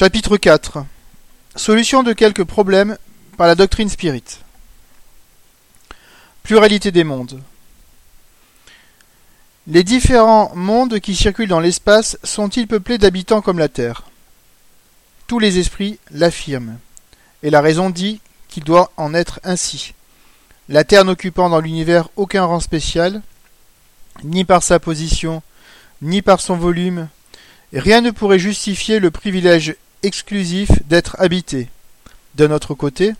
Chapitre 4 Solution de quelques problèmes par la doctrine spirit. Pluralité des mondes. Les différents mondes qui circulent dans l'espace sont-ils peuplés d'habitants comme la Terre? Tous les esprits l'affirment, et la raison dit qu'il doit en être ainsi. La Terre n'occupant dans l'univers aucun rang spécial, ni par sa position, ni par son volume, rien ne pourrait justifier le privilège exclusif d'être habité. D'un autre côté,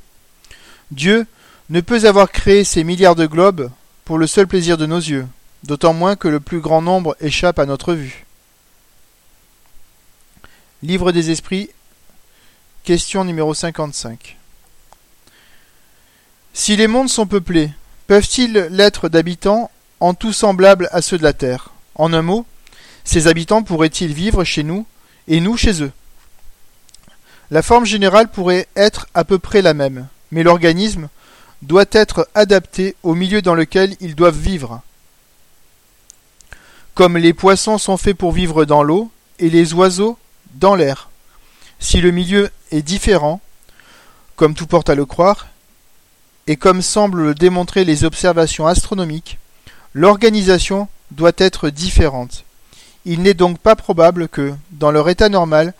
Dieu ne peut avoir créé ces milliards de globes pour le seul plaisir de nos yeux, d'autant moins que le plus grand nombre échappe à notre vue. Livre des Esprits, question numéro 55. Si les mondes sont peuplés, peuvent-ils l'être d'habitants en tout semblables à ceux de la Terre? En un mot, ces habitants pourraient-ils vivre chez nous et nous chez eux? La forme générale pourrait être à peu près la même, mais l'organisme doit être adapté au milieu dans lequel ils doivent vivre. Comme les poissons sont faits pour vivre dans l'eau et les oiseaux dans l'air. Si le milieu est différent, comme tout porte à le croire, et comme semblent le démontrer les observations astronomiques, l'organisation doit être différente. Il n'est donc pas probable que, dans leur état normal,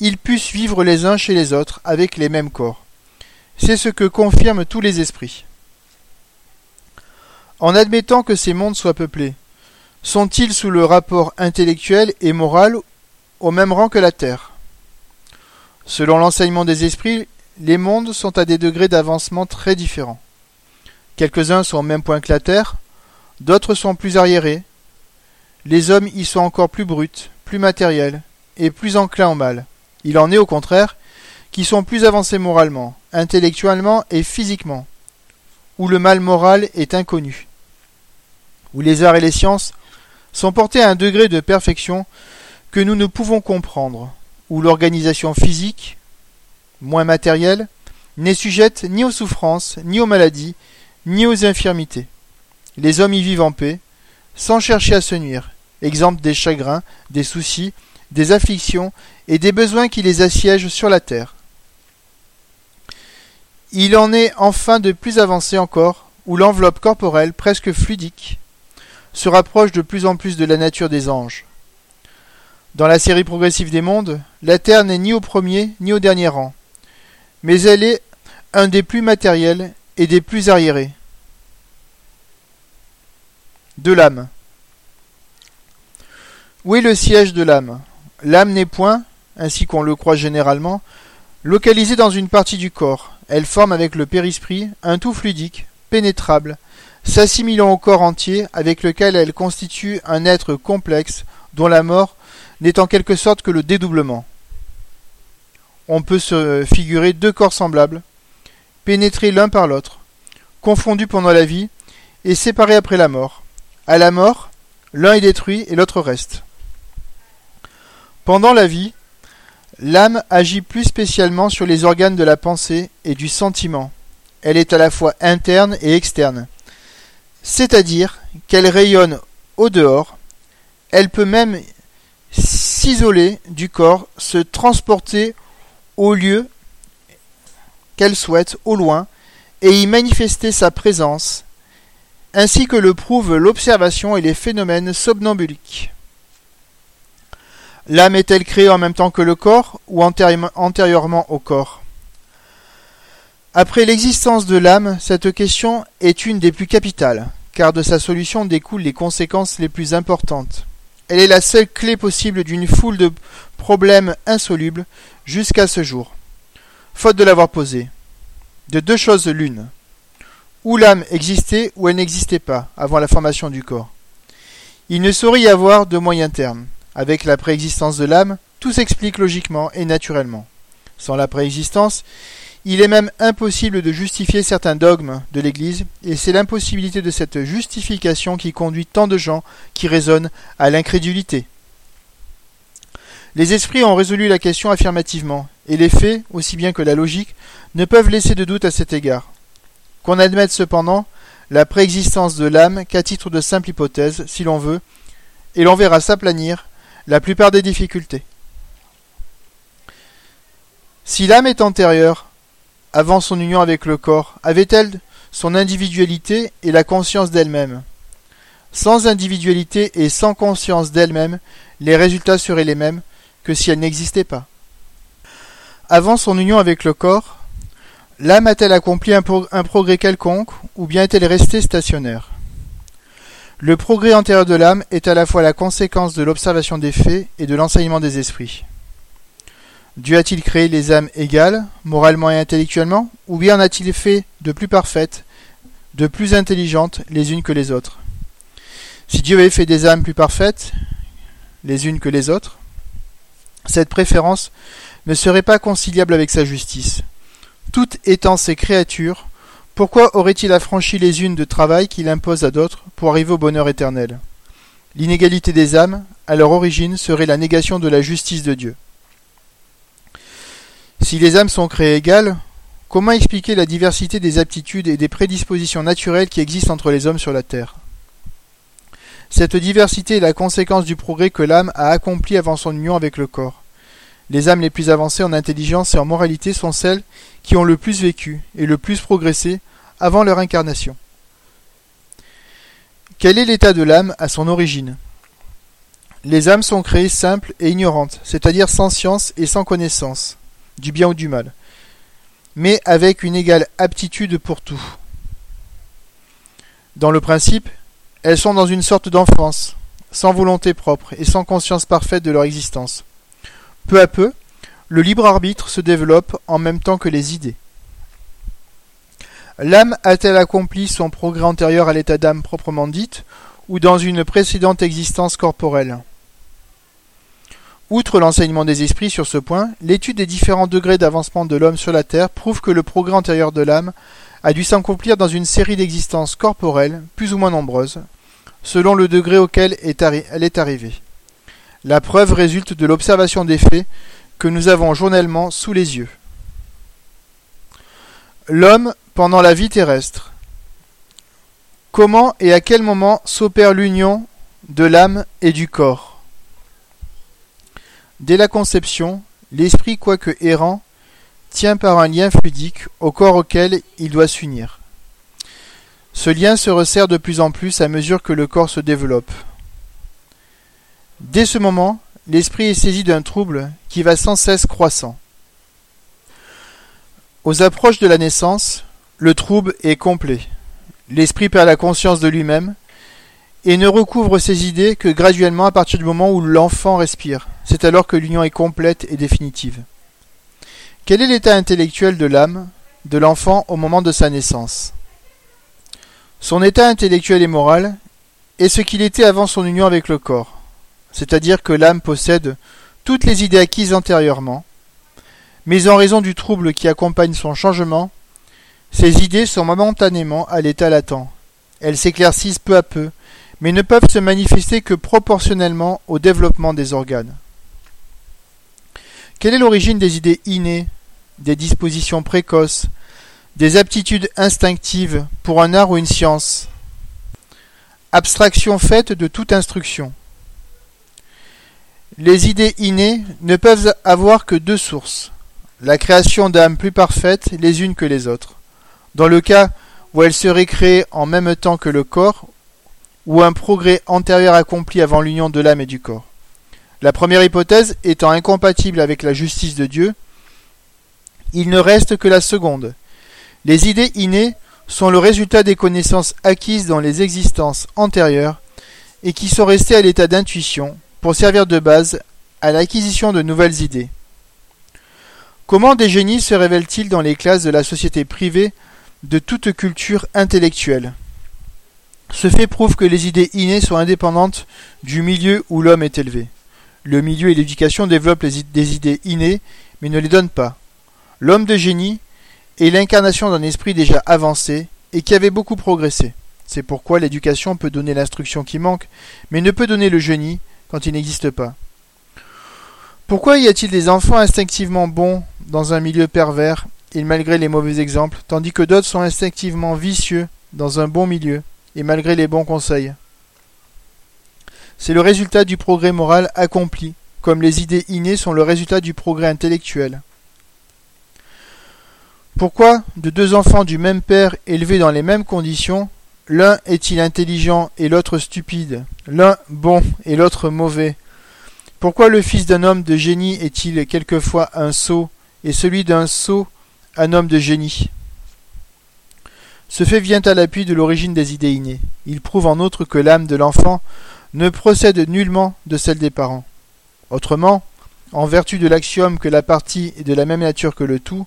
ils puissent vivre les uns chez les autres avec les mêmes corps. C'est ce que confirment tous les esprits. En admettant que ces mondes soient peuplés, sont-ils sous le rapport intellectuel et moral au même rang que la Terre? Selon l'enseignement des esprits, les mondes sont à des degrés d'avancement très différents. Quelques-uns sont au même point que la Terre, d'autres sont plus arriérés. Les hommes y sont encore plus bruts, plus matériels et plus enclins au mal. Il en est au contraire qui sont plus avancés moralement, intellectuellement et physiquement, où le mal moral est inconnu, où les arts et les sciences sont portés à un degré de perfection que nous ne pouvons comprendre, où l'organisation physique, moins matérielle, n'est sujette ni aux souffrances, ni aux maladies, ni aux infirmités. Les hommes y vivent en paix, sans chercher à se nuire, exemple des chagrins, des soucis, des afflictions et des besoins qui les assiègent sur la terre. Il en est enfin de plus avancé encore, où l'enveloppe corporelle, presque fluidique, se rapproche de plus en plus de la nature des anges. Dans la série progressive des mondes, la Terre n'est ni au premier ni au dernier rang, mais elle est un des plus matériels et des plus arriérés. De l'âme. Où est le siège de l'âme? L'âme n'est point, ainsi qu'on le croit généralement, localisée dans une partie du corps, elle forme avec le périsprit un tout fluidique, pénétrable, s'assimilant au corps entier avec lequel elle constitue un être complexe dont la mort n'est en quelque sorte que le dédoublement. On peut se figurer deux corps semblables, pénétrés l'un par l'autre, confondus pendant la vie et séparés après la mort. À la mort, l'un est détruit et l'autre reste. Pendant la vie, L'âme agit plus spécialement sur les organes de la pensée et du sentiment. Elle est à la fois interne et externe. C'est-à-dire qu'elle rayonne au dehors, elle peut même s'isoler du corps, se transporter au lieu qu'elle souhaite, au loin, et y manifester sa présence, ainsi que le prouvent l'observation et les phénomènes somnambuliques. L'âme est-elle créée en même temps que le corps ou antérieurement au corps? Après l'existence de l'âme, cette question est une des plus capitales, car de sa solution découlent les conséquences les plus importantes. Elle est la seule clé possible d'une foule de problèmes insolubles jusqu'à ce jour, faute de l'avoir posée. De deux choses l'une. Ou l'âme existait ou elle n'existait pas avant la formation du corps. Il ne saurait y avoir de moyen terme. Avec la préexistence de l'âme, tout s'explique logiquement et naturellement. Sans la préexistence, il est même impossible de justifier certains dogmes de l'Église, et c'est l'impossibilité de cette justification qui conduit tant de gens qui raisonnent à l'incrédulité. Les esprits ont résolu la question affirmativement, et les faits, aussi bien que la logique, ne peuvent laisser de doute à cet égard. Qu'on admette cependant la préexistence de l'âme qu'à titre de simple hypothèse, si l'on veut, et l'on verra s'aplanir la plupart des difficultés. Si l'âme est antérieure, avant son union avec le corps, avait-elle son individualité et la conscience d'elle-même Sans individualité et sans conscience d'elle-même, les résultats seraient les mêmes que si elle n'existait pas. Avant son union avec le corps, l'âme a-t-elle accompli un, progrès quelconque ou bien est-elle restée stationnaire Le progrès antérieur de l'âme est à la fois la conséquence de l'observation des faits et de l'enseignement des esprits. Dieu a-t-il créé les âmes égales, moralement et intellectuellement, ou bien en a-t-il fait de plus parfaites, de plus intelligentes les unes que les autres? Si Dieu avait fait des âmes plus parfaites, les unes que les autres, cette préférence ne serait pas conciliable avec sa justice. Toutes étant ses créatures, pourquoi aurait-il affranchi les unes de travail qu'il impose à d'autres pour arriver au bonheur éternel? L'inégalité des âmes, à leur origine, serait la négation de la justice de Dieu. Si les âmes sont créées égales, comment expliquer la diversité des aptitudes et des prédispositions naturelles qui existent entre les hommes sur la Terre? Cette diversité est la conséquence du progrès que l'âme a accompli avant son union avec le corps. Les âmes les plus avancées en intelligence et en moralité sont celles qui ont le plus vécu et le plus progressé avant leur incarnation. Quel est l'état de l'âme à son origine? Les âmes sont créées simples et ignorantes, c'est-à-dire sans science et sans connaissance du bien ou du mal, mais avec une égale aptitude pour tout. Dans le principe, elles sont dans une sorte d'enfance, sans volonté propre et sans conscience parfaite de leur existence. Peu à peu, le libre arbitre se développe en même temps que les idées. L'âme a-t-elle accompli son progrès antérieur à l'état d'âme proprement dite, ou dans une précédente existence corporelle? Outre l'enseignement des esprits sur ce point, l'étude des différents degrés d'avancement de l'homme sur la Terre prouve que le progrès antérieur de l'âme a dû s'accomplir dans une série d'existences corporelles, plus ou moins nombreuses, selon le degré auquel elle est arrivée. La preuve résulte de l'observation des faits que nous avons journellement sous les yeux. L'homme pendant la vie terrestre. Comment et à quel moment s'opère l'union de l'âme et du corps? Dès la conception, l'esprit, quoique errant, tient par un lien fluidique au corps auquel il doit s'unir. Ce lien se resserre de plus en plus à mesure que le corps se développe. Dès ce moment, l'esprit est saisi d'un trouble qui va sans cesse croissant. Aux approches de la naissance, le trouble est complet. L'esprit perd la conscience de lui-même et ne recouvre ses idées que graduellement à partir du moment où l'enfant respire. C'est alors que l'union est complète et définitive. Quel est l'état intellectuel de l'âme, de l'enfant au moment de sa naissance? Son état intellectuel et moral est ce qu'il était avant son union avec le corps, c'est-à-dire que l'âme possède toutes les idées acquises antérieurement, mais en raison du trouble qui accompagne son changement, ces idées sont momentanément à l'état latent. Elles s'éclaircissent peu à peu mais ne peuvent se manifester que proportionnellement au développement des organes. Quelle est l'origine des idées innées, des dispositions précoces, des aptitudes instinctives pour un art ou une science? Abstraction faite de toute instruction. Les idées innées ne peuvent avoir que deux sources, la création d'âmes plus parfaites les unes que les autres. Dans le cas où elles seraient créées en même temps que le corps ou un progrès antérieur accompli avant l'union de l'âme et du corps. La première hypothèse étant incompatible avec la justice de Dieu, il ne reste que la seconde. Les idées innées sont le résultat des connaissances acquises dans les existences antérieures et qui sont restées à l'état d'intuition pour servir de base à l'acquisition de nouvelles idées. Comment des génies se révèlent-ils dans les classes de la société privée de toute culture intellectuelle? Ce fait prouve que les idées innées sont indépendantes du milieu où l'homme est élevé. Le milieu et l'éducation développent des idées innées, mais ne les donnent pas. L'homme de génie est l'incarnation d'un esprit déjà avancé et qui avait beaucoup progressé. C'est pourquoi l'éducation peut donner l'instruction qui manque, mais ne peut donner le génie quand il n'existe pas. Pourquoi y a-t-il des enfants instinctivement bons dans un milieu pervers et malgré les mauvais exemples, tandis que d'autres sont instinctivement vicieux dans un bon milieu et malgré les bons conseils? C'est le résultat du progrès moral accompli, comme les idées innées sont le résultat du progrès intellectuel. Pourquoi de deux enfants du même père élevés dans les mêmes conditions, l'un est-il intelligent et l'autre stupide, l'un bon et l'autre mauvais Pourquoi le fils d'un homme de génie est-il quelquefois un sot et celui d'un sot un homme de génie? Ce fait vient à l'appui de l'origine des idées innées. Il prouve en outre que l'âme de l'enfant ne procède nullement de celle des parents. Autrement, en vertu de l'axiome que la partie est de la même nature que le tout,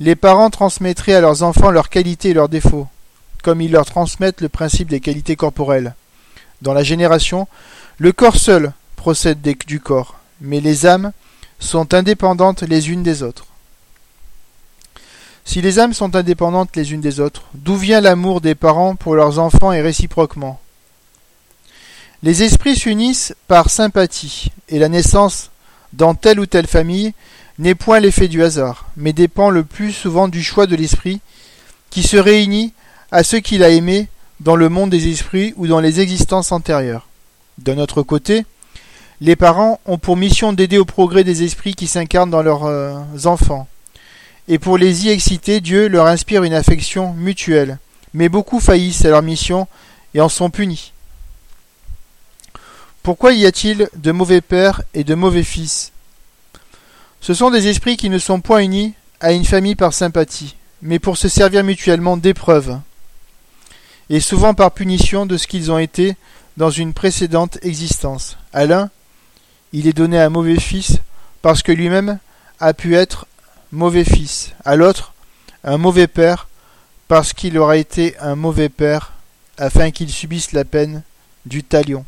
les parents transmettraient à leurs enfants leurs qualités et leurs défauts, comme ils leur transmettent le principe des qualités corporelles. Dans la génération, le corps seul procède du corps, mais les âmes sont indépendantes les unes des autres. Si les âmes sont indépendantes les unes des autres, d'où vient l'amour des parents pour leurs enfants et réciproquement? Les esprits s'unissent par sympathie, et la naissance dans telle ou telle famille n'est point l'effet du hasard, mais dépend le plus souvent du choix de l'esprit, qui se réunit à ceux qu'il a aimés dans le monde des esprits ou dans les existences antérieures. D'un autre côté, les parents ont pour mission d'aider au progrès des esprits qui s'incarnent dans leurs euh, enfants. Et pour les y exciter, Dieu leur inspire une affection mutuelle. Mais beaucoup faillissent à leur mission et en sont punis. Pourquoi y a-t-il de mauvais pères et de mauvais fils? Ce sont des esprits qui ne sont point unis à une famille par sympathie, mais pour se servir mutuellement d'épreuves, et souvent par punition de ce qu'ils ont été dans une précédente existence. À l'un, il est donné un mauvais fils parce que lui-même a pu être mauvais fils, à l'autre, un mauvais père parce qu'il aura été un mauvais père afin qu'il subisse la peine du talion.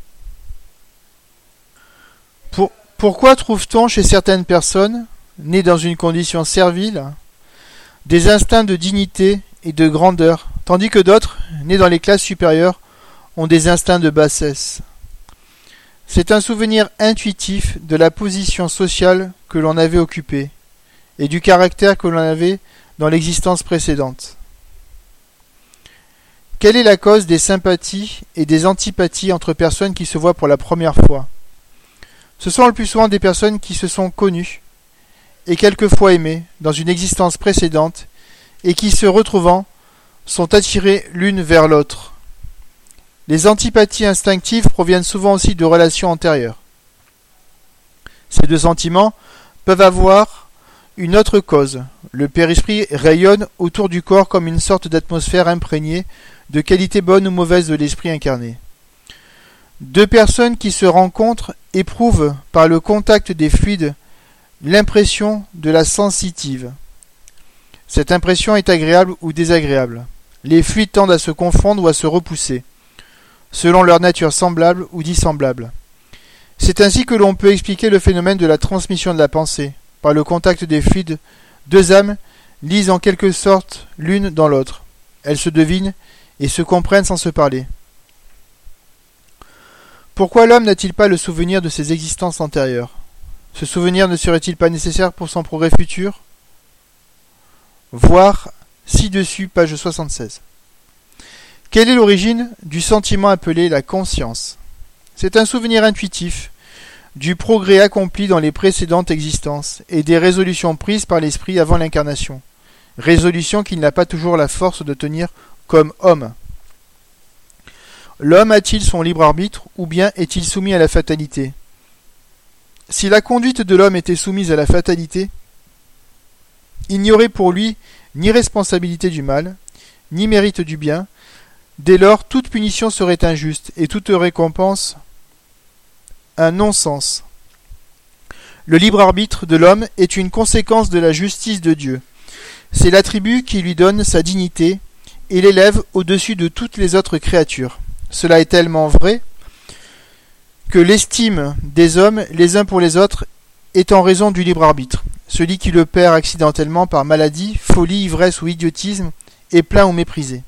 Pourquoi trouve-t-on chez certaines personnes, nées dans une condition servile, des instincts de dignité et de grandeur, tandis que d'autres, nés dans les classes supérieures, ont des instincts de bassesse C'est un souvenir intuitif de la position sociale que l'on avait occupée et du caractère que l'on avait dans l'existence précédente. Quelle est la cause des sympathies et des antipathies entre personnes qui se voient pour la première fois? Ce sont le plus souvent des personnes qui se sont connues et quelquefois aimées dans une existence précédente et qui, se retrouvant, sont attirées l'une vers l'autre. Les antipathies instinctives proviennent souvent aussi de relations antérieures. Ces deux sentiments peuvent avoir une autre cause. Le périsprit rayonne autour du corps comme une sorte d'atmosphère imprégnée de qualités bonnes ou mauvaises de l'esprit incarné. Deux personnes qui se rencontrent éprouvent par le contact des fluides l'impression de la sensitive. Cette impression est agréable ou désagréable. Les fluides tendent à se confondre ou à se repousser, selon leur nature semblable ou dissemblable. C'est ainsi que l'on peut expliquer le phénomène de la transmission de la pensée. Par le contact des fluides, deux âmes lisent en quelque sorte l'une dans l'autre. Elles se devinent et se comprennent sans se parler. Pourquoi l'homme n'a-t-il pas le souvenir de ses existences antérieures? Ce souvenir ne serait-il pas nécessaire pour son progrès futur? Voir ci-dessus, page 76. Quelle est l'origine du sentiment appelé la conscience? C'est un souvenir intuitif du progrès accompli dans les précédentes existences et des résolutions prises par l'esprit avant l'incarnation, résolutions qu'il n'a pas toujours la force de tenir comme homme. L'homme a-t-il son libre arbitre ou bien est-il soumis à la fatalité? Si la conduite de l'homme était soumise à la fatalité, il n'y aurait pour lui ni responsabilité du mal, ni mérite du bien, dès lors toute punition serait injuste et toute récompense un non-sens. Le libre arbitre de l'homme est une conséquence de la justice de Dieu. C'est l'attribut qui lui donne sa dignité et l'élève au-dessus de toutes les autres créatures. Cela est tellement vrai que l'estime des hommes les uns pour les autres est en raison du libre arbitre. Celui qui le perd accidentellement par maladie, folie, ivresse ou idiotisme est plein ou méprisé.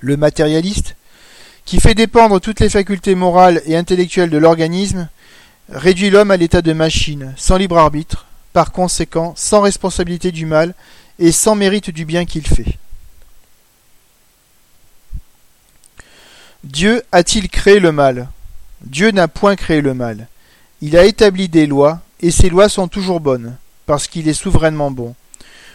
Le matérialiste, qui fait dépendre toutes les facultés morales et intellectuelles de l'organisme, réduit l'homme à l'état de machine, sans libre arbitre, par conséquent sans responsabilité du mal et sans mérite du bien qu'il fait. Dieu a-t-il créé le mal? Dieu n'a point créé le mal. Il a établi des lois, et ces lois sont toujours bonnes, parce qu'il est souverainement bon.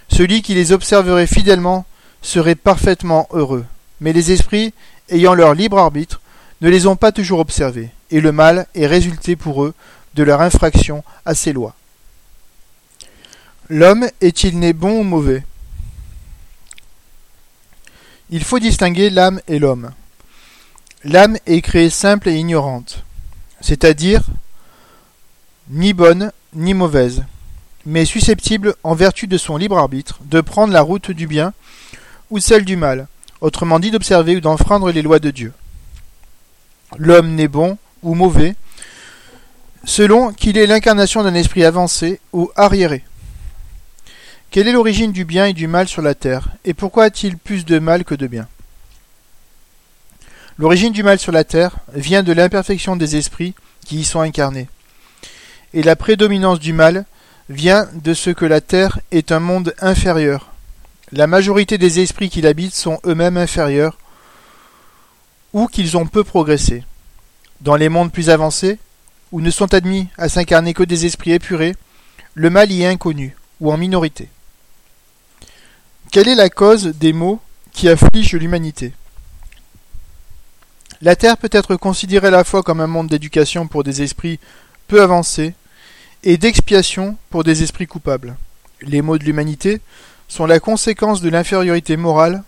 Celui qui les observerait fidèlement serait parfaitement heureux. Mais les esprits, ayant leur libre arbitre, ne les ont pas toujours observés, et le mal est résulté pour eux de leur infraction à ces lois. L'homme est-il né bon ou mauvais? Il faut distinguer l'âme et l'homme. L'âme est créée simple et ignorante, c'est-à-dire ni bonne ni mauvaise, mais susceptible, en vertu de son libre arbitre, de prendre la route du bien ou celle du mal, autrement dit d'observer ou d'enfreindre les lois de Dieu. L'homme n'est bon ou mauvais, selon qu'il est l'incarnation d'un esprit avancé ou arriéré. Quelle est l'origine du bien et du mal sur la terre, et pourquoi a-t-il plus de mal que de bien? L'origine du mal sur la terre vient de l'imperfection des esprits qui y sont incarnés. Et la prédominance du mal vient de ce que la terre est un monde inférieur. La majorité des esprits qui l'habitent sont eux-mêmes inférieurs ou qu'ils ont peu progressé. Dans les mondes plus avancés, où ne sont admis à s'incarner que des esprits épurés, le mal y est inconnu, ou en minorité. Quelle est la cause des maux qui affligent l'humanité? La Terre peut être considérée à la fois comme un monde d'éducation pour des esprits peu avancés et d'expiation pour des esprits coupables. Les maux de l'humanité sont la conséquence de l'infériorité morale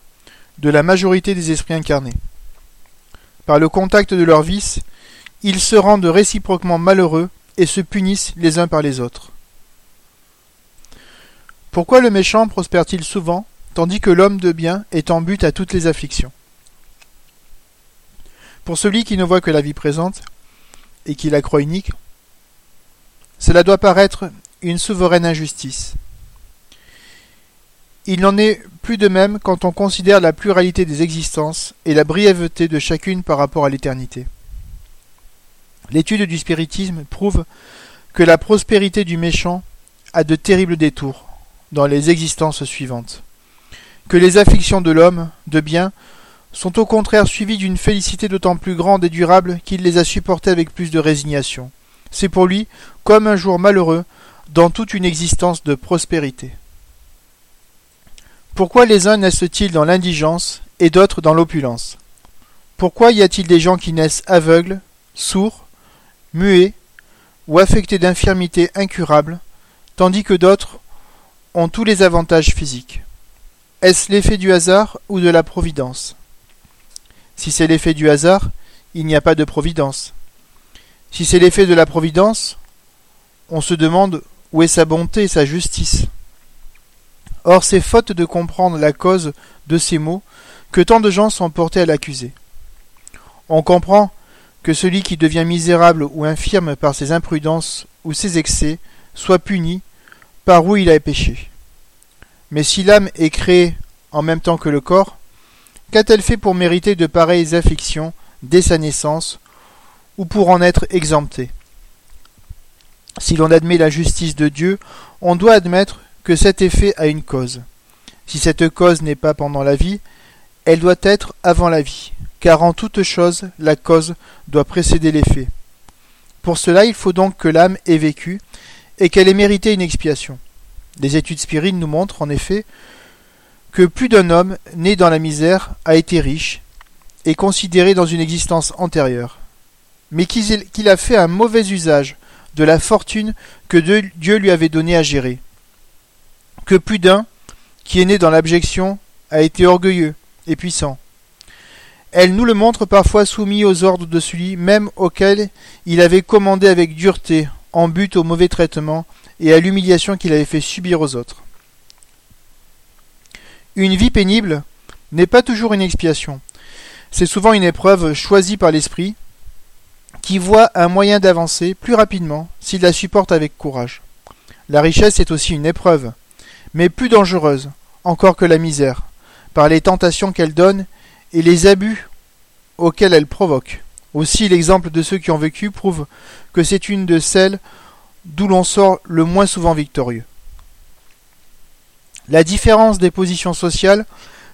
de la majorité des esprits incarnés. Par le contact de leurs vices, ils se rendent réciproquement malheureux et se punissent les uns par les autres. Pourquoi le méchant prospère-t-il souvent, tandis que l'homme de bien est en but à toutes les afflictions? Pour celui qui ne voit que la vie présente, et qui la croit unique, cela doit paraître une souveraine injustice. Il n'en est plus de même quand on considère la pluralité des existences et la brièveté de chacune par rapport à l'éternité. L'étude du spiritisme prouve que la prospérité du méchant a de terribles détours dans les existences suivantes, que les afflictions de l'homme, de bien, sont au contraire suivies d'une félicité d'autant plus grande et durable qu'il les a supportées avec plus de résignation. C'est pour lui comme un jour malheureux dans toute une existence de prospérité. Pourquoi les uns naissent-ils dans l'indigence et d'autres dans l'opulence? Pourquoi y a-t-il des gens qui naissent aveugles, sourds, muets ou affectés d'infirmités incurables, tandis que d'autres ont tous les avantages physiques? Est-ce l'effet du hasard ou de la providence? Si c'est l'effet du hasard, il n'y a pas de providence. Si c'est l'effet de la providence, on se demande où est sa bonté et sa justice. Or c'est faute de comprendre la cause de ces maux que tant de gens sont portés à l'accuser. On comprend que celui qui devient misérable ou infirme par ses imprudences ou ses excès soit puni par où il a péché. Mais si l'âme est créée en même temps que le corps, qu'a-t-elle fait pour mériter de pareilles afflictions dès sa naissance, ou pour en être exemptée Si l'on admet la justice de Dieu, on doit admettre que cet effet a une cause. Si cette cause n'est pas pendant la vie, elle doit être avant la vie car en toute chose la cause doit précéder l'effet. Pour cela, il faut donc que l'âme ait vécu et qu'elle ait mérité une expiation. Les études spirites nous montrent en effet que plus d'un homme né dans la misère a été riche et considéré dans une existence antérieure, mais qu'il a fait un mauvais usage de la fortune que Dieu lui avait donnée à gérer. Que plus d'un, qui est né dans l'abjection, a été orgueilleux et puissant, elle nous le montre parfois soumis aux ordres de celui même auquel il avait commandé avec dureté, en but au mauvais traitement et à l'humiliation qu'il avait fait subir aux autres. Une vie pénible n'est pas toujours une expiation. C'est souvent une épreuve choisie par l'esprit, qui voit un moyen d'avancer plus rapidement s'il la supporte avec courage. La richesse est aussi une épreuve, mais plus dangereuse encore que la misère, par les tentations qu'elle donne et les abus auxquels elle provoque. Aussi l'exemple de ceux qui ont vécu prouve que c'est une de celles d'où l'on sort le moins souvent victorieux. La différence des positions sociales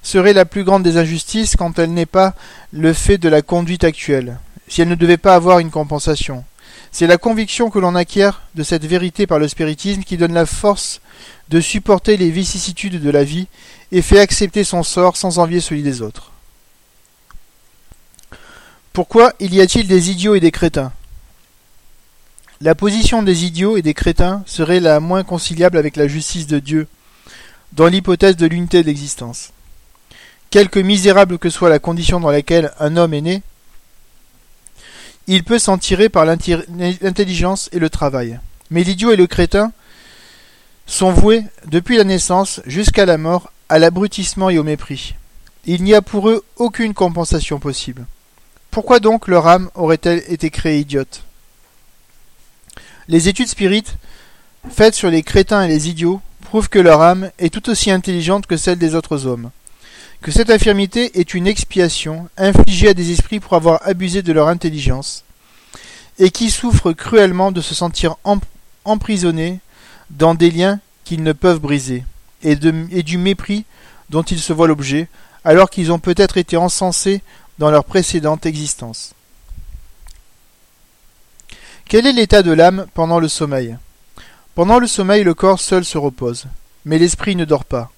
serait la plus grande des injustices quand elle n'est pas le fait de la conduite actuelle, si elle ne devait pas avoir une compensation. C'est la conviction que l'on acquiert de cette vérité par le spiritisme qui donne la force de supporter les vicissitudes de la vie et fait accepter son sort sans envier celui des autres. Pourquoi y a-t-il des idiots et des crétins? La position des idiots et des crétins serait la moins conciliable avec la justice de Dieu, dans l'hypothèse de l'unité d'existence. Quelque misérable que soit la condition dans laquelle un homme est né, il peut s'en tirer par l'intelligence et le travail. Mais l'idiot et le crétin sont voués, depuis la naissance jusqu'à la mort, à l'abrutissement et au mépris. Il n'y a pour eux aucune compensation possible. Pourquoi donc leur âme aurait-elle été créée idiote? Les études spirites, faites sur les crétins et les idiots, prouvent que leur âme est tout aussi intelligente que celle des autres hommes, que cette infirmité est une expiation infligée à des esprits pour avoir abusé de leur intelligence, et qui souffrent cruellement de se sentir emprisonnés dans des liens qu'ils ne peuvent briser, et, du mépris dont ils se voient l'objet, alors qu'ils ont peut-être été encensés dans leur précédente existence. Quel est l'état de l'âme pendant le sommeil? Pendant le sommeil, le corps seul se repose, mais l'esprit ne dort pas.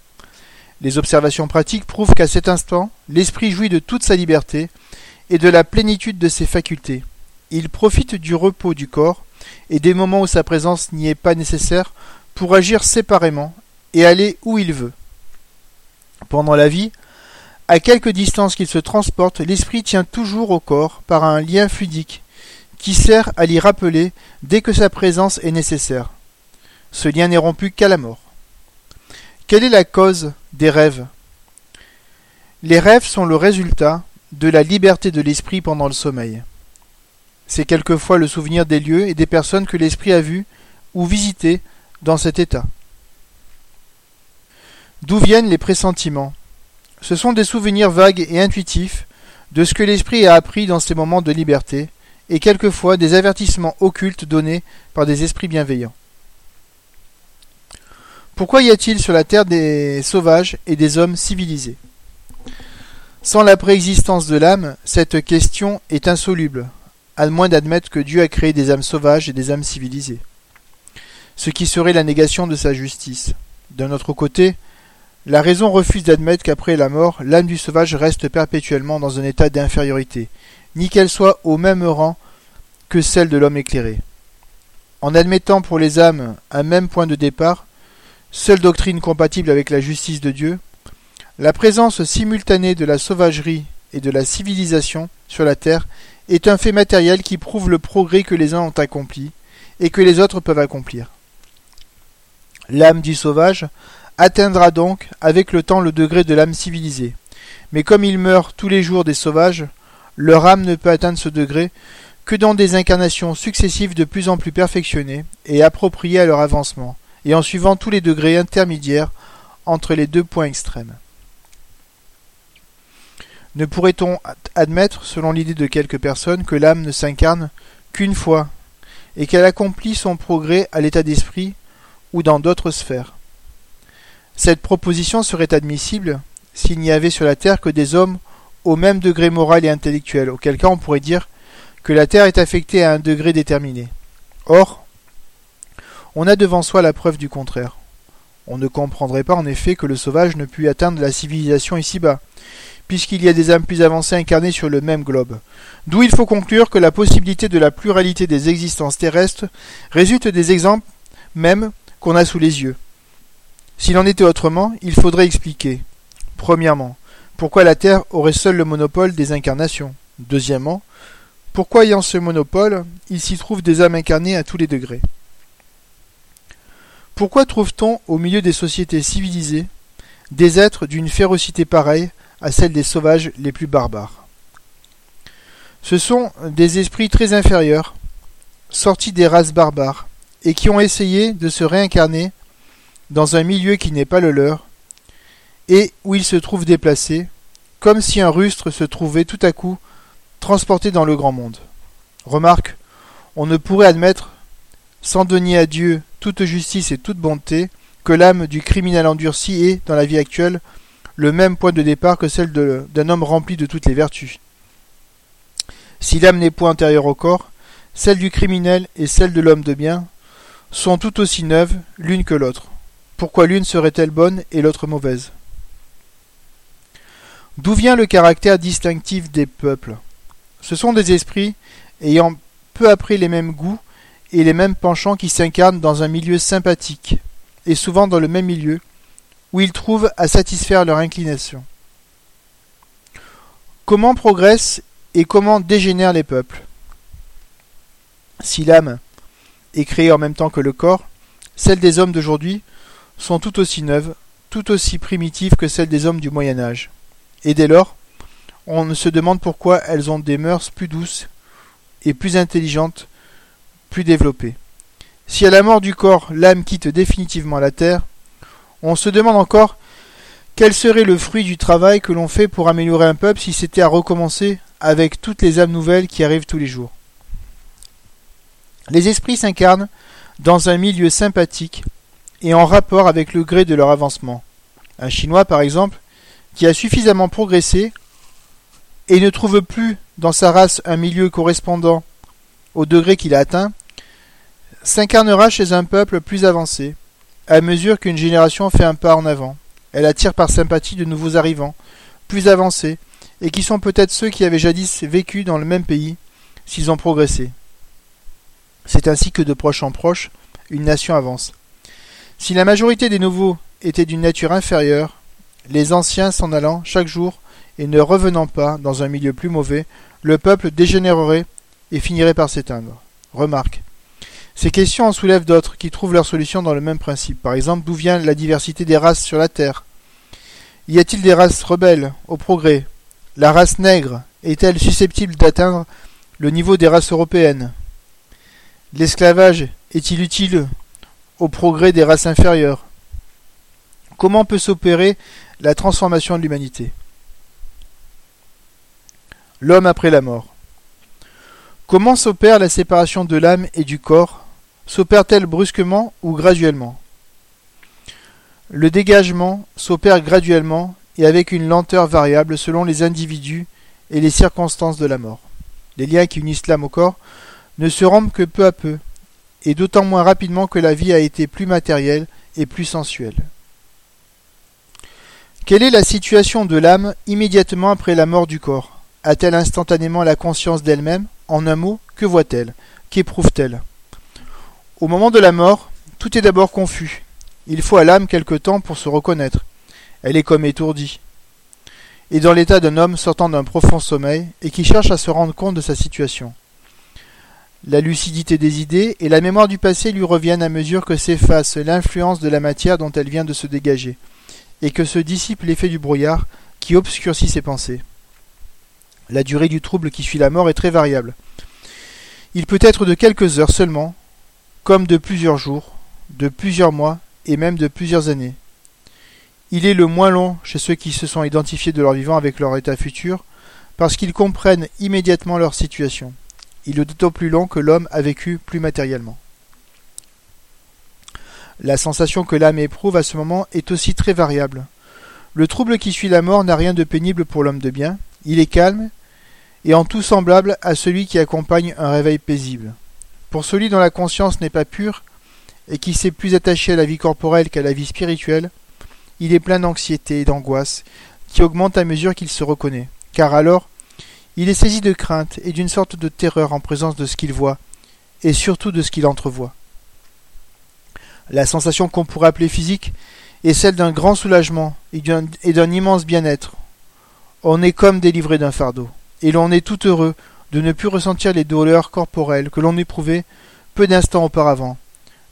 Les observations pratiques prouvent qu'à cet instant, l'esprit jouit de toute sa liberté et de la plénitude de ses facultés. Il profite du repos du corps et des moments où sa présence n'y est pas nécessaire pour agir séparément et aller où il veut. Pendant la vie, à quelque distance qu'il se transporte, l'esprit tient toujours au corps par un lien fluidique qui sert à l'y rappeler dès que sa présence est nécessaire. Ce lien n'est rompu qu'à la mort. Quelle est la cause des rêves? Les rêves sont le résultat de la liberté de l'esprit pendant le sommeil. C'est quelquefois le souvenir des lieux et des personnes que l'esprit a vues ou visitées dans cet état. D'où viennent les pressentiments? Ce sont des souvenirs vagues et intuitifs de ce que l'esprit a appris dans ces moments de liberté, et quelquefois des avertissements occultes donnés par des esprits bienveillants. Pourquoi y a-t-il sur la terre des sauvages et des hommes civilisés? Sans la préexistence de l'âme, cette question est insoluble, à moins d'admettre que Dieu a créé des âmes sauvages et des âmes civilisées, ce qui serait la négation de sa justice. D'un autre côté, la raison refuse d'admettre qu'après la mort, l'âme du sauvage reste perpétuellement dans un état d'infériorité, ni qu'elle soit au même rang que celle de l'homme éclairé. En admettant pour les âmes un même point de départ, seule doctrine compatible avec la justice de Dieu, la présence simultanée de la sauvagerie et de la civilisation sur la terre est un fait matériel qui prouve le progrès que les uns ont accompli et que les autres peuvent accomplir. L'âme du sauvage atteindra donc avec le temps le degré de l'âme civilisée. Mais comme ils meurent tous les jours des sauvages, leur âme ne peut atteindre ce degré que dans des incarnations successives de plus en plus perfectionnées et appropriées à leur avancement, et en suivant tous les degrés intermédiaires entre les deux points extrêmes. Ne pourrait-on admettre, selon l'idée de quelques personnes, que l'âme ne s'incarne qu'une fois, et qu'elle accomplit son progrès à l'état d'esprit ou dans d'autres sphères? Cette proposition serait admissible s'il n'y avait sur la Terre que des hommes au même degré moral et intellectuel, auquel cas on pourrait dire que la Terre est affectée à un degré déterminé. Or, on a devant soi la preuve du contraire. On ne comprendrait pas en effet que le sauvage ne pût atteindre la civilisation ici-bas, puisqu'il y a des âmes plus avancées incarnées sur le même globe. D'où il faut conclure que la possibilité de la pluralité des existences terrestres résulte des exemples mêmes qu'on a sous les yeux. S'il en était autrement, il faudrait expliquer. Premièrement, pourquoi la Terre aurait seule le monopole des incarnations. Deuxièmement, pourquoi ayant ce monopole, il s'y trouve des âmes incarnées à tous les degrés. Pourquoi trouve-t-on au milieu des sociétés civilisées des êtres d'une férocité pareille à celle des sauvages les plus barbares? Ce sont des esprits très inférieurs, sortis des races barbares, et qui ont essayé de se réincarner dans un milieu qui n'est pas le leur, et où ils se trouvent déplacés, comme si un rustre se trouvait tout à coup transporté dans le grand monde. Remarque, on ne pourrait admettre, sans donner à Dieu toute justice et toute bonté, que l'âme du criminel endurci est, dans la vie actuelle, le même point de départ que celle d'un homme rempli de toutes les vertus. Si l'âme n'est point antérieure au corps, celle du criminel et celle de l'homme de bien sont tout aussi neuves l'une que l'autre. Pourquoi l'une serait-elle bonne et l'autre mauvaise? D'où vient le caractère distinctif des peuples? Ce sont des esprits ayant peu après les mêmes goûts et les mêmes penchants qui s'incarnent dans un milieu sympathique, et souvent dans le même milieu, où ils trouvent à satisfaire leur inclination. Comment progressent et comment dégénèrent les peuples? Si l'âme est créée en même temps que le corps, celles des hommes d'aujourd'hui sont tout aussi neuves, tout aussi primitives que celles des hommes du Moyen Âge. Et dès lors, on se demande pourquoi elles ont des mœurs plus douces et plus intelligentes, Si à la mort du corps l'âme quitte définitivement la terre, on se demande encore quel serait le fruit du travail que l'on fait pour améliorer un peuple si c'était à recommencer avec toutes les âmes nouvelles qui arrivent tous les jours Les esprits s'incarnent dans un milieu sympathique et en rapport avec le gré de leur avancement. Un Chinois, par exemple, qui a suffisamment progressé et ne trouve plus dans sa race un milieu correspondant au degré qu'il a atteint, s'incarnera chez un peuple plus avancé, à mesure qu'une génération fait un pas en avant. Elle attire par sympathie de nouveaux arrivants, plus avancés, et qui sont peut-être ceux qui avaient jadis vécu dans le même pays, s'ils ont progressé. C'est ainsi que de proche en proche, une nation avance. Si la majorité des nouveaux étaient d'une nature inférieure, les anciens s'en allant chaque jour et ne revenant pas dans un milieu plus mauvais, le peuple dégénérerait et finirait par s'éteindre. Remarque. Ces questions en soulèvent d'autres qui trouvent leur solution dans le même principe. Par exemple, d'où vient la diversité des races sur la Terre? Y a-t-il des races rebelles au progrès? La race nègre est-elle susceptible d'atteindre le niveau des races européennes? L'esclavage est-il utile au progrès des races inférieures? Comment peut s'opérer la transformation de l'humanité? L'homme après la mort. Comment s'opère la séparation de l'âme et du corps? S'opère-t-elle brusquement ou graduellement? Le dégagement s'opère graduellement et avec une lenteur variable selon les individus et les circonstances de la mort. Les liens qui unissent l'âme au corps ne se rompent que peu à peu, et d'autant moins rapidement que la vie a été plus matérielle et plus sensuelle. Quelle est la situation de l'âme immédiatement après la mort du corps? A-t-elle instantanément la conscience d'elle-même? En un mot, que voit-elle? Qu'éprouve-t-elle? Au moment de la mort, tout est d'abord confus, il faut à l'âme quelque temps pour se reconnaître. Elle est comme étourdie. Et dans l'état d'un homme sortant d'un profond sommeil et qui cherche à se rendre compte de sa situation. La lucidité des idées et la mémoire du passé lui reviennent à mesure que s'efface l'influence de la matière dont elle vient de se dégager, et que se dissipe l'effet du brouillard qui obscurcit ses pensées. La durée du trouble qui suit la mort est très variable. Il peut être de quelques heures seulement, comme de plusieurs jours, de plusieurs mois et même de plusieurs années. Il est le moins long chez ceux qui se sont identifiés de leur vivant avec leur état futur, parce qu'ils comprennent immédiatement leur situation. Il est d'autant plus long que l'homme a vécu plus matériellement. La sensation que l'âme éprouve à ce moment est aussi très variable. Le trouble qui suit la mort n'a rien de pénible pour l'homme de bien, il est calme et en tout semblable à celui qui accompagne un réveil paisible. Pour celui dont la conscience n'est pas pure, et qui s'est plus attaché à la vie corporelle qu'à la vie spirituelle, il est plein d'anxiété et d'angoisse, qui augmente à mesure qu'il se reconnaît, car alors il est saisi de crainte et d'une sorte de terreur en présence de ce qu'il voit, et surtout de ce qu'il entrevoit. La sensation qu'on pourrait appeler physique est celle d'un grand soulagement et d'un immense bien-être. On est comme délivré d'un fardeau, et l'on est tout heureux de ne plus ressentir les douleurs corporelles que l'on éprouvait peu d'instants auparavant,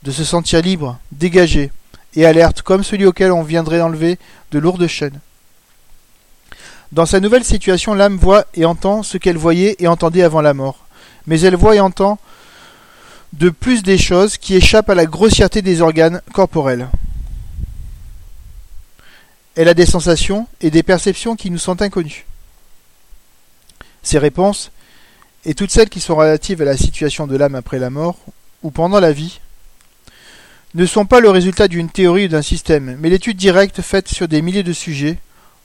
de se sentir libre, dégagé et alerte comme celui auquel on viendrait enlever de lourdes chaînes. Dans sa nouvelle situation, l'âme voit et entend ce qu'elle voyait et entendait avant la mort, mais elle voit et entend de plus des choses qui échappent à la grossièreté des organes corporels. Elle a des sensations et des perceptions qui nous sont inconnues. Ces réponses, et toutes celles qui sont relatives à la situation de l'âme après la mort, ou pendant la vie, ne sont pas le résultat d'une théorie ou d'un système, mais l'étude directe faite sur des milliers de sujets,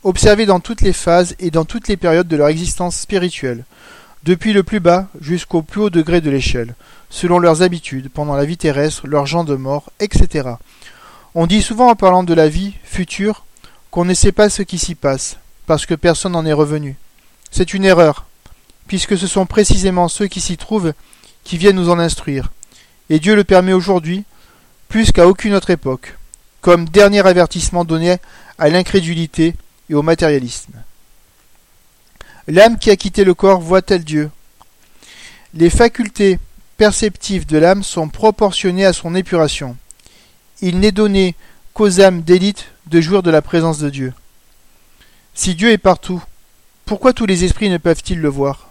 observés dans toutes les phases et dans toutes les périodes de leur existence spirituelle, depuis le plus bas jusqu'au plus haut degré de l'échelle, selon leurs habitudes, pendant la vie terrestre, leur genre de mort, etc. On dit souvent en parlant de la vie future qu'on ne sait pas ce qui s'y passe, parce que personne n'en est revenu. C'est une erreur, puisque ce sont précisément ceux qui s'y trouvent qui viennent nous en instruire, et Dieu le permet aujourd'hui plus qu'à aucune autre époque, comme dernier avertissement donné à l'incrédulité et au matérialisme. L'âme qui a quitté le corps voit-elle Dieu? Les facultés perceptives de l'âme sont proportionnées à son épuration. Il n'est donné qu'aux âmes d'élite de jouir de la présence de Dieu. Si Dieu est partout, pourquoi tous les esprits ne peuvent-ils le voir?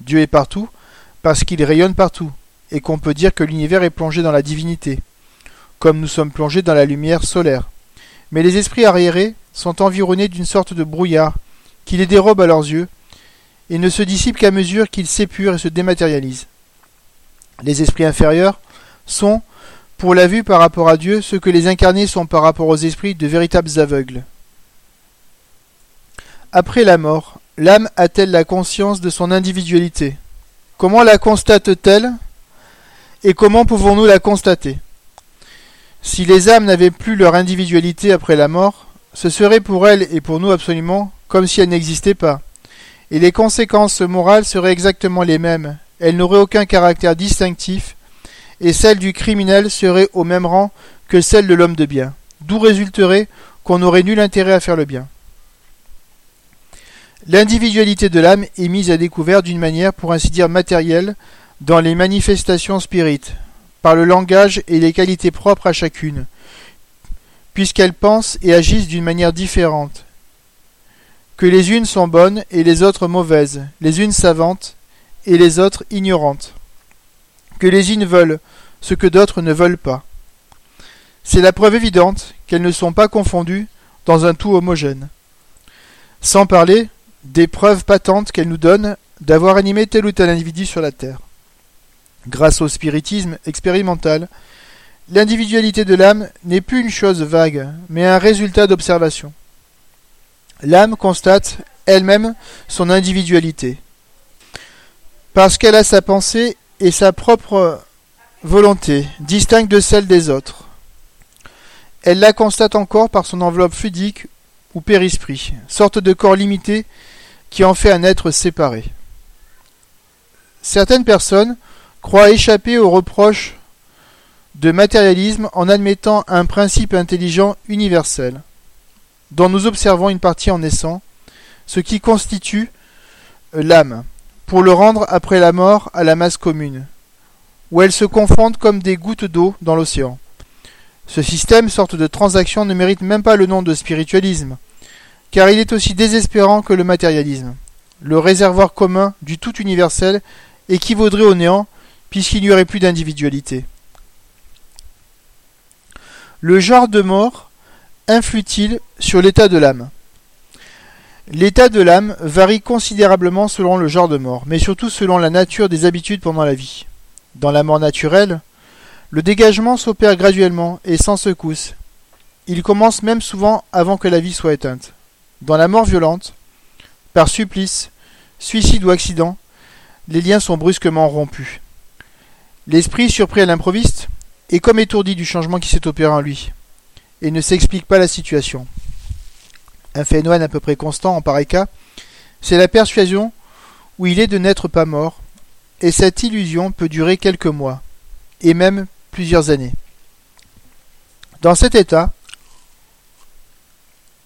Dieu est partout parce qu'il rayonne partout, et qu'on peut dire que l'univers est plongé dans la divinité, comme nous sommes plongés dans la lumière solaire. Mais les esprits arriérés sont environnés d'une sorte de brouillard qui les dérobe à leurs yeux, et ne se dissipent qu'à mesure qu'ils s'épurent et se dématérialisent. Les esprits inférieurs sont, pour la vue par rapport à Dieu, ce que les incarnés sont par rapport aux esprits de véritables aveugles. Après la mort, l'âme a-t-elle la conscience de son individualité? Comment la constate-t-elle? Et comment pouvons-nous la constater? Si les âmes n'avaient plus leur individualité après la mort, ce serait pour elles et pour nous absolument comme si elles n'existaient pas. Et les conséquences morales seraient exactement les mêmes. Elles n'auraient aucun caractère distinctif, et celles du criminel seraient au même rang que celles de l'homme de bien. D'où résulterait qu'on n'aurait nul intérêt à faire le bien. L'individualité de l'âme est mise à découvert d'une manière pour ainsi dire matérielle dans les manifestations spirites, par le langage et les qualités propres à chacune, puisqu'elles pensent et agissent d'une manière différente, que les unes sont bonnes et les autres mauvaises, les unes savantes et les autres ignorantes, que les unes veulent ce que d'autres ne veulent pas. C'est la preuve évidente qu'elles ne sont pas confondues dans un tout homogène. Sans parler des preuves patentes qu'elles nous donnent d'avoir animé tel ou tel individu sur la Terre. Grâce au spiritisme expérimental, l'individualité de l'âme n'est plus une chose vague, mais un résultat d'observation. L'âme constate elle-même son individualité. Parce qu'elle a sa pensée et sa propre volonté, distincte de celle des autres. Elle la constate encore par son enveloppe fluidique ou périsprit, sorte de corps limité qui en fait un être séparé. Certaines personnes croit échapper aux reproches de matérialisme en admettant un principe intelligent universel, dont nous observons une partie en naissant, ce qui constitue l'âme, pour le rendre après la mort à la masse commune, où elles se confondent comme des gouttes d'eau dans l'océan. Ce système, sorte de transaction, ne mérite même pas le nom de spiritualisme, car il est aussi désespérant que le matérialisme. Le réservoir commun du tout universel équivaudrait au néant puisqu'il n'y aurait plus d'individualité. Le genre de mort influe-t-il sur l'état de l'âme? L'état de l'âme varie considérablement selon le genre de mort, mais surtout selon la nature des habitudes pendant la vie. Dans la mort naturelle, le dégagement s'opère graduellement et sans secousse. Il commence même souvent avant que la vie soit éteinte. Dans la mort violente, par supplice, suicide ou accident, les liens sont brusquement rompus. L'esprit, surpris à l'improviste, est comme étourdi du changement qui s'est opéré en lui, et ne s'explique pas la situation. Un phénomène à peu près constant en pareil cas, c'est la persuasion où il est de n'être pas mort, et cette illusion peut durer quelques mois, et même plusieurs années. Dans cet état,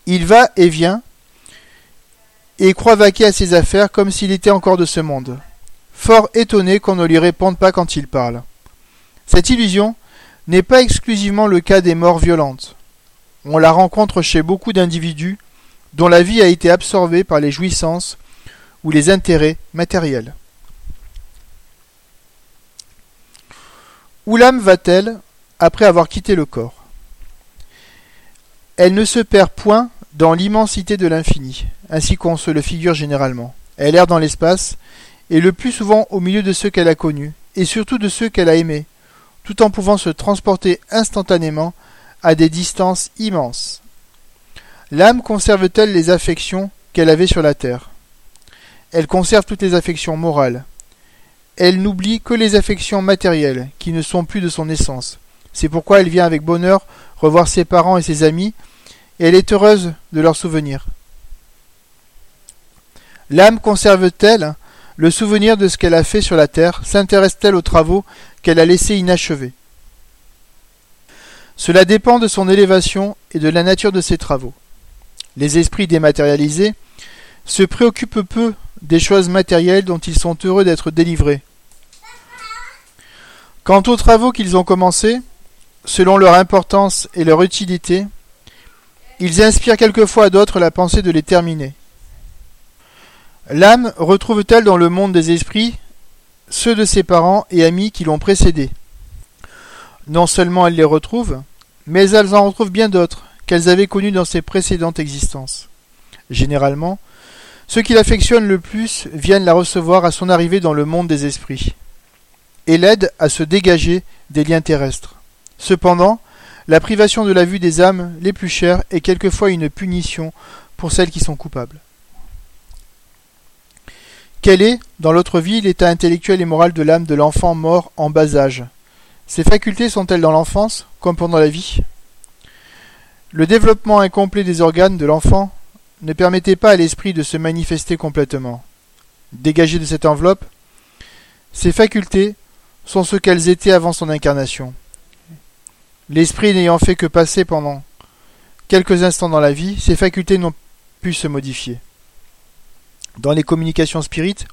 il va et vient, et croit vaquer à ses affaires comme s'il était encore de ce monde fort étonné qu'on ne lui réponde pas quand il parle. Cette illusion n'est pas exclusivement le cas des morts violentes. On la rencontre chez beaucoup d'individus dont la vie a été absorbée par les jouissances ou les intérêts matériels. Où l'âme va-t-elle après avoir quitté le corps? Elle ne se perd point dans l'immensité de l'infini, ainsi qu'on se le figure généralement. Elle erre dans l'espace et le plus souvent au milieu de ceux qu'elle a connus, et surtout de ceux qu'elle a aimés, tout en pouvant se transporter instantanément à des distances immenses. L'âme conserve-t-elle les affections qu'elle avait sur la terre? Elle conserve toutes les affections morales. Elle n'oublie que les affections matérielles, qui ne sont plus de son essence. C'est pourquoi elle vient avec bonheur revoir ses parents et ses amis, et elle est heureuse de leurs souvenirs. L'âme conserve-t-elle le souvenir de ce qu'elle a fait sur la terre? S'intéresse-t-elle aux travaux qu'elle a laissés inachevés? Cela dépend de son élévation et de la nature de ses travaux. Les esprits dématérialisés se préoccupent peu des choses matérielles dont ils sont heureux d'être délivrés. Quant aux travaux qu'ils ont commencés, selon leur importance et leur utilité, ils inspirent quelquefois à d'autres la pensée de les terminer. L'âme retrouve-t-elle dans le monde des esprits ceux de ses parents et amis qui l'ont précédé Non seulement elle les retrouve, mais elle en retrouve bien d'autres qu'elles avaient connus dans ses précédentes existences. Généralement, ceux qui l'affectionnent le plus viennent la recevoir à son arrivée dans le monde des esprits, et l'aident à se dégager des liens terrestres. Cependant, la privation de la vue des âmes les plus chères est quelquefois une punition pour celles qui sont coupables. Quel est, dans l'autre vie, l'état intellectuel et moral de l'âme de l'enfant mort en bas âge? Ses facultés sont-elles dans l'enfance, comme pendant la vie? Le développement incomplet des organes de l'enfant ne permettait pas à l'esprit de se manifester complètement. Dégagé de cette enveloppe, ses facultés sont ce qu'elles étaient avant son incarnation. L'esprit n'ayant fait que passer pendant quelques instants dans la vie, ses facultés n'ont pu se modifier dans les communications spirites,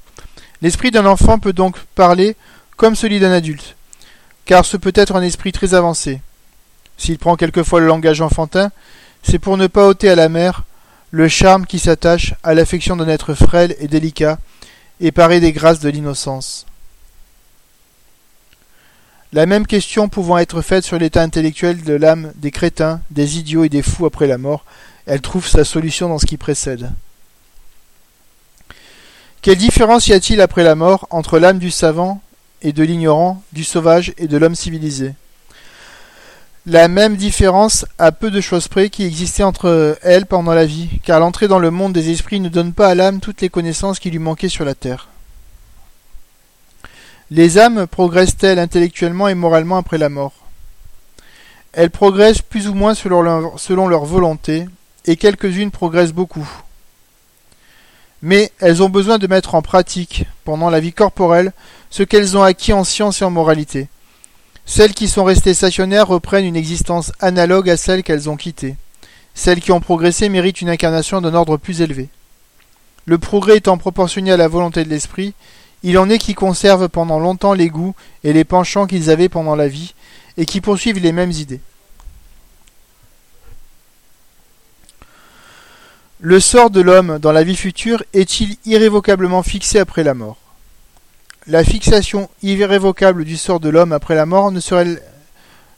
l'esprit d'un enfant peut donc parler comme celui d'un adulte, car ce peut être un esprit très avancé. S'il prend quelquefois le langage enfantin, c'est pour ne pas ôter à la mère le charme qui s'attache à l'affection d'un être frêle et délicat, et paré des grâces de l'innocence. La même question pouvant être faite sur l'état intellectuel de l'âme des crétins, des idiots et des fous après la mort, elle trouve sa solution dans ce qui précède. Quelle différence y a-t-il après la mort entre l'âme du savant et de l'ignorant, du sauvage et de l'homme civilisé? La même différence à peu de choses près qui existait entre elles pendant la vie, car l'entrée dans le monde des esprits ne donne pas à l'âme toutes les connaissances qui lui manquaient sur la terre. Les âmes progressent-elles intellectuellement et moralement après la mort? Elles progressent plus ou moins selon leur, volonté, et quelques-unes progressent beaucoup mais elles ont besoin de mettre en pratique, pendant la vie corporelle, ce qu'elles ont acquis en science et en moralité. Celles qui sont restées stationnaires reprennent une existence analogue à celle qu'elles ont quittée. Celles qui ont progressé méritent une incarnation d'un ordre plus élevé. Le progrès étant proportionné à la volonté de l'esprit, il en est qui conservent pendant longtemps les goûts et les penchants qu'ils avaient pendant la vie, et qui poursuivent les mêmes idées. Le sort de l'homme dans la vie future est-il irrévocablement fixé après la mort? La fixation irrévocable du sort de l'homme après la mort ne serait,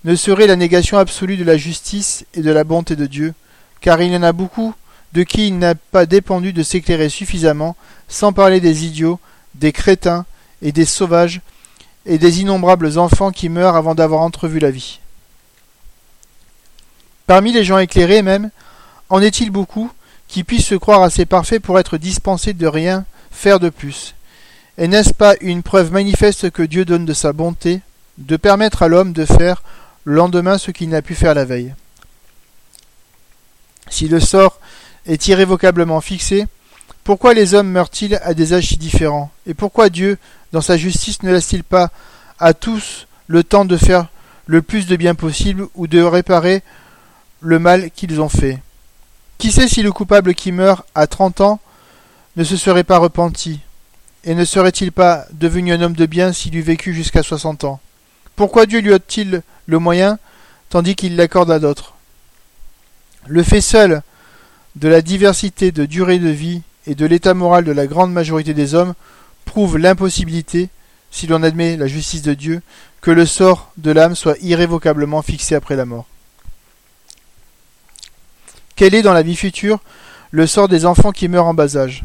ne serait la négation absolue de la justice et de la bonté de Dieu, car il y en a beaucoup de qui il n'a pas dépendu de s'éclairer suffisamment, sans parler des idiots, des crétins et des sauvages, et des innombrables enfants qui meurent avant d'avoir entrevu la vie. Parmi les gens éclairés même, en est-il beaucoup qui puisse se croire assez parfait pour être dispensé de rien faire de plus? Et n'est-ce pas une preuve manifeste que Dieu donne de sa bonté de permettre à l'homme de faire le lendemain ce qu'il n'a pu faire la veille? Si le sort est irrévocablement fixé, pourquoi les hommes meurent-ils à des âges si différents? Et pourquoi Dieu, dans sa justice, ne laisse-t-il pas à tous le temps de faire le plus de bien possible ou de réparer le mal qu'ils ont fait? Qui sait si le coupable qui meurt à trente ans ne se serait pas repenti? Et ne serait-il pas devenu un homme de bien s'il eût vécu jusqu'à soixante ans? Pourquoi Dieu lui ôte-t-il le moyen, tandis qu'il l'accorde à d'autres? Le fait seul de la diversité de durée de vie et de l'état moral de la grande majorité des hommes prouve l'impossibilité, si l'on admet la justice de Dieu, que le sort de l'âme soit irrévocablement fixé après la mort. Quel est dans la vie future le sort des enfants qui meurent en bas âge?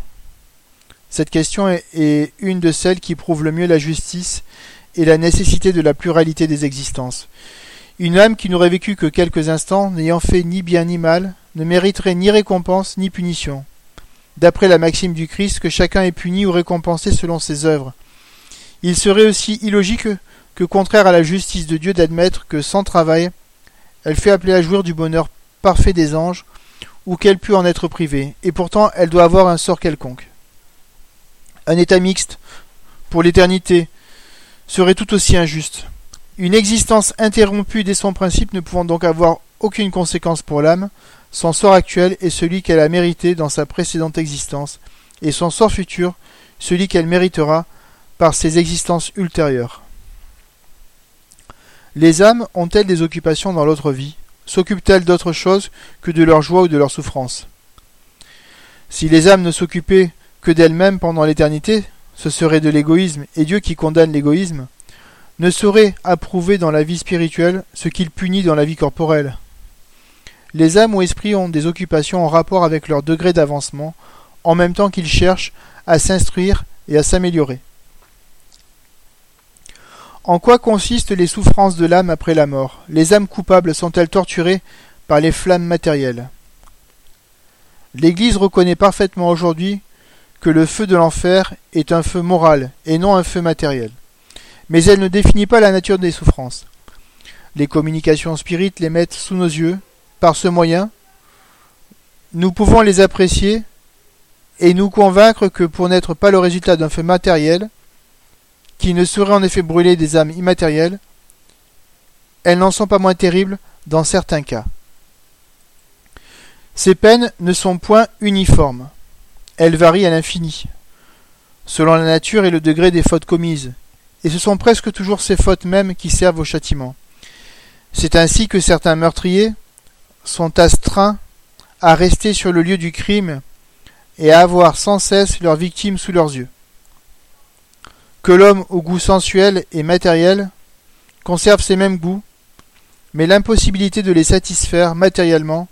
Cette question est une de celles qui prouvent le mieux la justice et la nécessité de la pluralité des existences. Une âme qui n'aurait vécu que quelques instants, n'ayant fait ni bien ni mal, ne mériterait ni récompense ni punition. D'après la maxime du Christ, que chacun est puni ou récompensé selon ses œuvres. Il serait aussi illogique que contraire à la justice de Dieu d'admettre que sans travail, elle fait appeler à jouir du bonheur parfait des anges, ou qu'elle pût en être privée, et pourtant elle doit avoir un sort quelconque. Un état mixte, pour l'éternité, serait tout aussi injuste. Une existence interrompue dès son principe ne pouvant donc avoir aucune conséquence pour l'âme, son sort actuel est celui qu'elle a mérité dans sa précédente existence, et son sort futur, celui qu'elle méritera par ses existences ultérieures. Les âmes ont-elles des occupations dans l'autre vie? S'occupent-elles d'autre chose que de leur joie ou de leur souffrance? Si les âmes ne s'occupaient que d'elles-mêmes pendant l'éternité, ce serait de l'égoïsme, et Dieu qui condamne l'égoïsme ne saurait approuver dans la vie spirituelle ce qu'il punit dans la vie corporelle. Les âmes ou esprits ont des occupations en rapport avec leur degré d'avancement, en même temps qu'ils cherchent à s'instruire et à s'améliorer. En quoi consistent les souffrances de l'âme après la mort? Les âmes coupables sont-elles torturées par les flammes matérielles? L'Église reconnaît parfaitement aujourd'hui que le feu de l'enfer est un feu moral et non un feu matériel. Mais elle ne définit pas la nature des souffrances. Les communications spirites les mettent sous nos yeux. Par ce moyen, nous pouvons les apprécier et nous convaincre que pour n'être pas le résultat d'un feu matériel, qui ne saurait en effet brûler des âmes immatérielles, elles n'en sont pas moins terribles dans certains cas. Ces peines ne sont point uniformes. Elles varient à l'infini, selon la nature et le degré des fautes commises, et ce sont presque toujours ces fautes mêmes qui servent au châtiment. C'est ainsi que certains meurtriers sont astreints à rester sur le lieu du crime et à avoir sans cesse leurs victimes sous leurs yeux que l'homme au goût sensuel et matériel conserve ces mêmes goûts, mais l'impossibilité de les satisfaire matériellement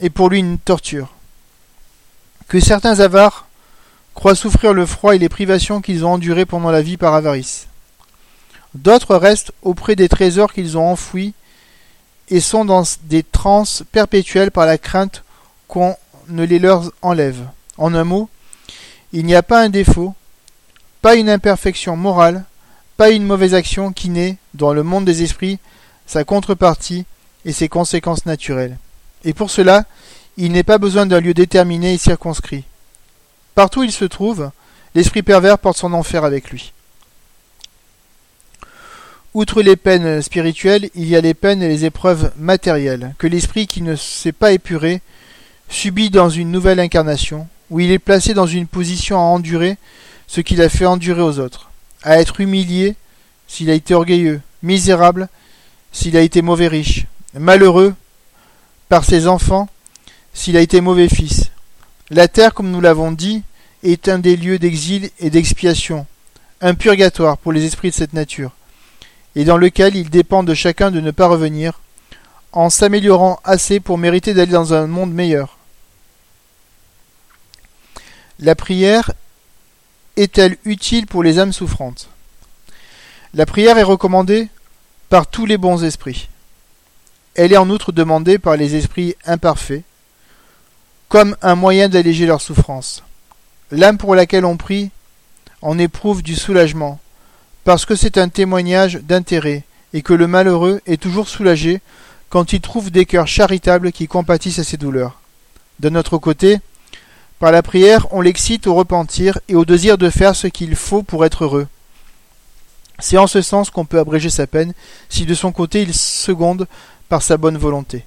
est pour lui une torture. Que certains avares croient souffrir le froid et les privations qu'ils ont endurées pendant la vie par avarice. D'autres restent auprès des trésors qu'ils ont enfouis et sont dans des transes perpétuelles par la crainte qu'on ne les leur enlève. En un mot, il n'y a pas un défaut, pas une imperfection morale, pas une mauvaise action qui n'est, dans le monde des esprits, sa contrepartie et ses conséquences naturelles. Et pour cela, il n'est pas besoin d'un lieu déterminé et circonscrit. Partout où il se trouve, l'esprit pervers porte son enfer avec lui. Outre les peines spirituelles, il y a les peines et les épreuves matérielles, que l'esprit qui ne s'est pas épuré subit dans une nouvelle incarnation, où il est placé dans une position à endurer ce qu'il a fait endurer aux autres, à être humilié s'il a été orgueilleux, misérable s'il a été mauvais riche, malheureux par ses enfants s'il a été mauvais fils. La terre, comme nous l'avons dit, est un des lieux d'exil et d'expiation, un purgatoire pour les esprits de cette nature, et dans lequel il dépend de chacun de ne pas revenir, en s'améliorant assez pour mériter d'aller dans un monde meilleur. La prière est-elle utile pour les âmes souffrantes? La prière est recommandée par tous les bons esprits. Elle est en outre demandée par les esprits imparfaits, comme un moyen d'alléger leur souffrance. L'âme pour laquelle on prie en éprouve du soulagement, parce que c'est un témoignage d'intérêt, et que le malheureux est toujours soulagé quand il trouve des cœurs charitables qui compatissent à ses douleurs. D'un autre côté, par la prière, on l'excite au repentir et au désir de faire ce qu'il faut pour être heureux. C'est en ce sens qu'on peut abréger sa peine, si de son côté il seconde par sa bonne volonté.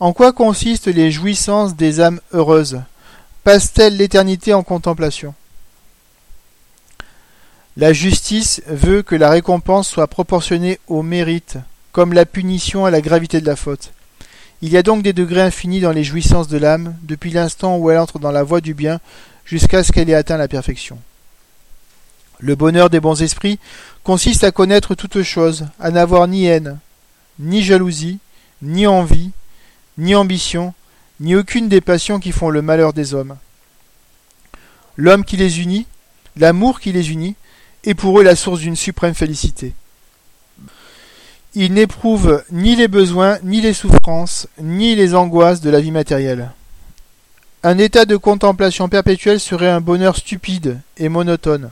En quoi consistent les jouissances des âmes heureuses? Passent-elles l'éternité en contemplation? La justice veut que la récompense soit proportionnée au mérite, comme la punition à la gravité de la faute. Il y a donc des degrés infinis dans les jouissances de l'âme, depuis l'instant où elle entre dans la voie du bien, jusqu'à ce qu'elle ait atteint la perfection. Le bonheur des bons esprits consiste à connaître toutes choses, à n'avoir ni haine, ni jalousie, ni envie, ni ambition, ni aucune des passions qui font le malheur des hommes. L'homme qui les unit, l'amour qui les unit, est pour eux la source d'une suprême félicité. Il n'éprouve ni les besoins, ni les souffrances, ni les angoisses de la vie matérielle. Un état de contemplation perpétuelle serait un bonheur stupide et monotone.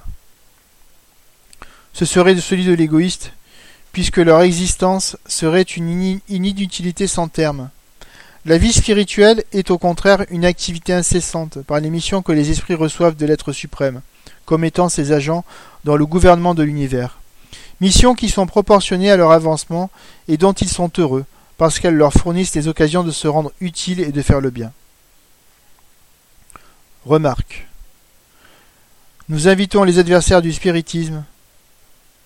Ce serait celui de l'égoïste, puisque leur existence serait une inutilité sans terme. La vie spirituelle est au contraire une activité incessante par les missions que les esprits reçoivent de l'être suprême, comme étant ses agents dans le gouvernement de l'univers. Missions qui sont proportionnées à leur avancement et dont ils sont heureux, parce qu'elles leur fournissent les occasions de se rendre utiles et de faire le bien. Remarque. Nous invitons les adversaires du spiritisme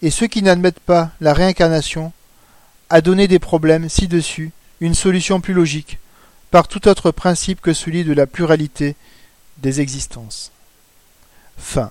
et ceux qui n'admettent pas la réincarnation à donner des problèmes ci-dessus une solution plus logique, par tout autre principe que celui de la pluralité des existences. Fin.